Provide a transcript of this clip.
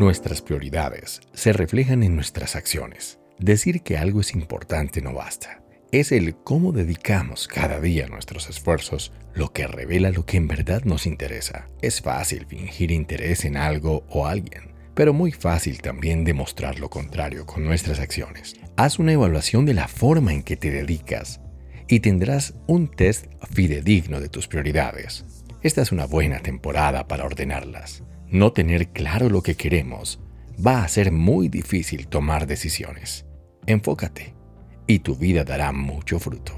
Nuestras prioridades se reflejan en nuestras acciones. Decir que algo es importante no basta. Es el cómo dedicamos cada día nuestros esfuerzos lo que revela lo que en verdad nos interesa. Es fácil fingir interés en algo o alguien, pero muy fácil también demostrar lo contrario con nuestras acciones. Haz una evaluación de la forma en que te dedicas y tendrás un test fidedigno de tus prioridades. Esta es una buena temporada para ordenarlas. No tener claro lo que queremos va a ser muy difícil tomar decisiones. Enfócate y tu vida dará mucho fruto.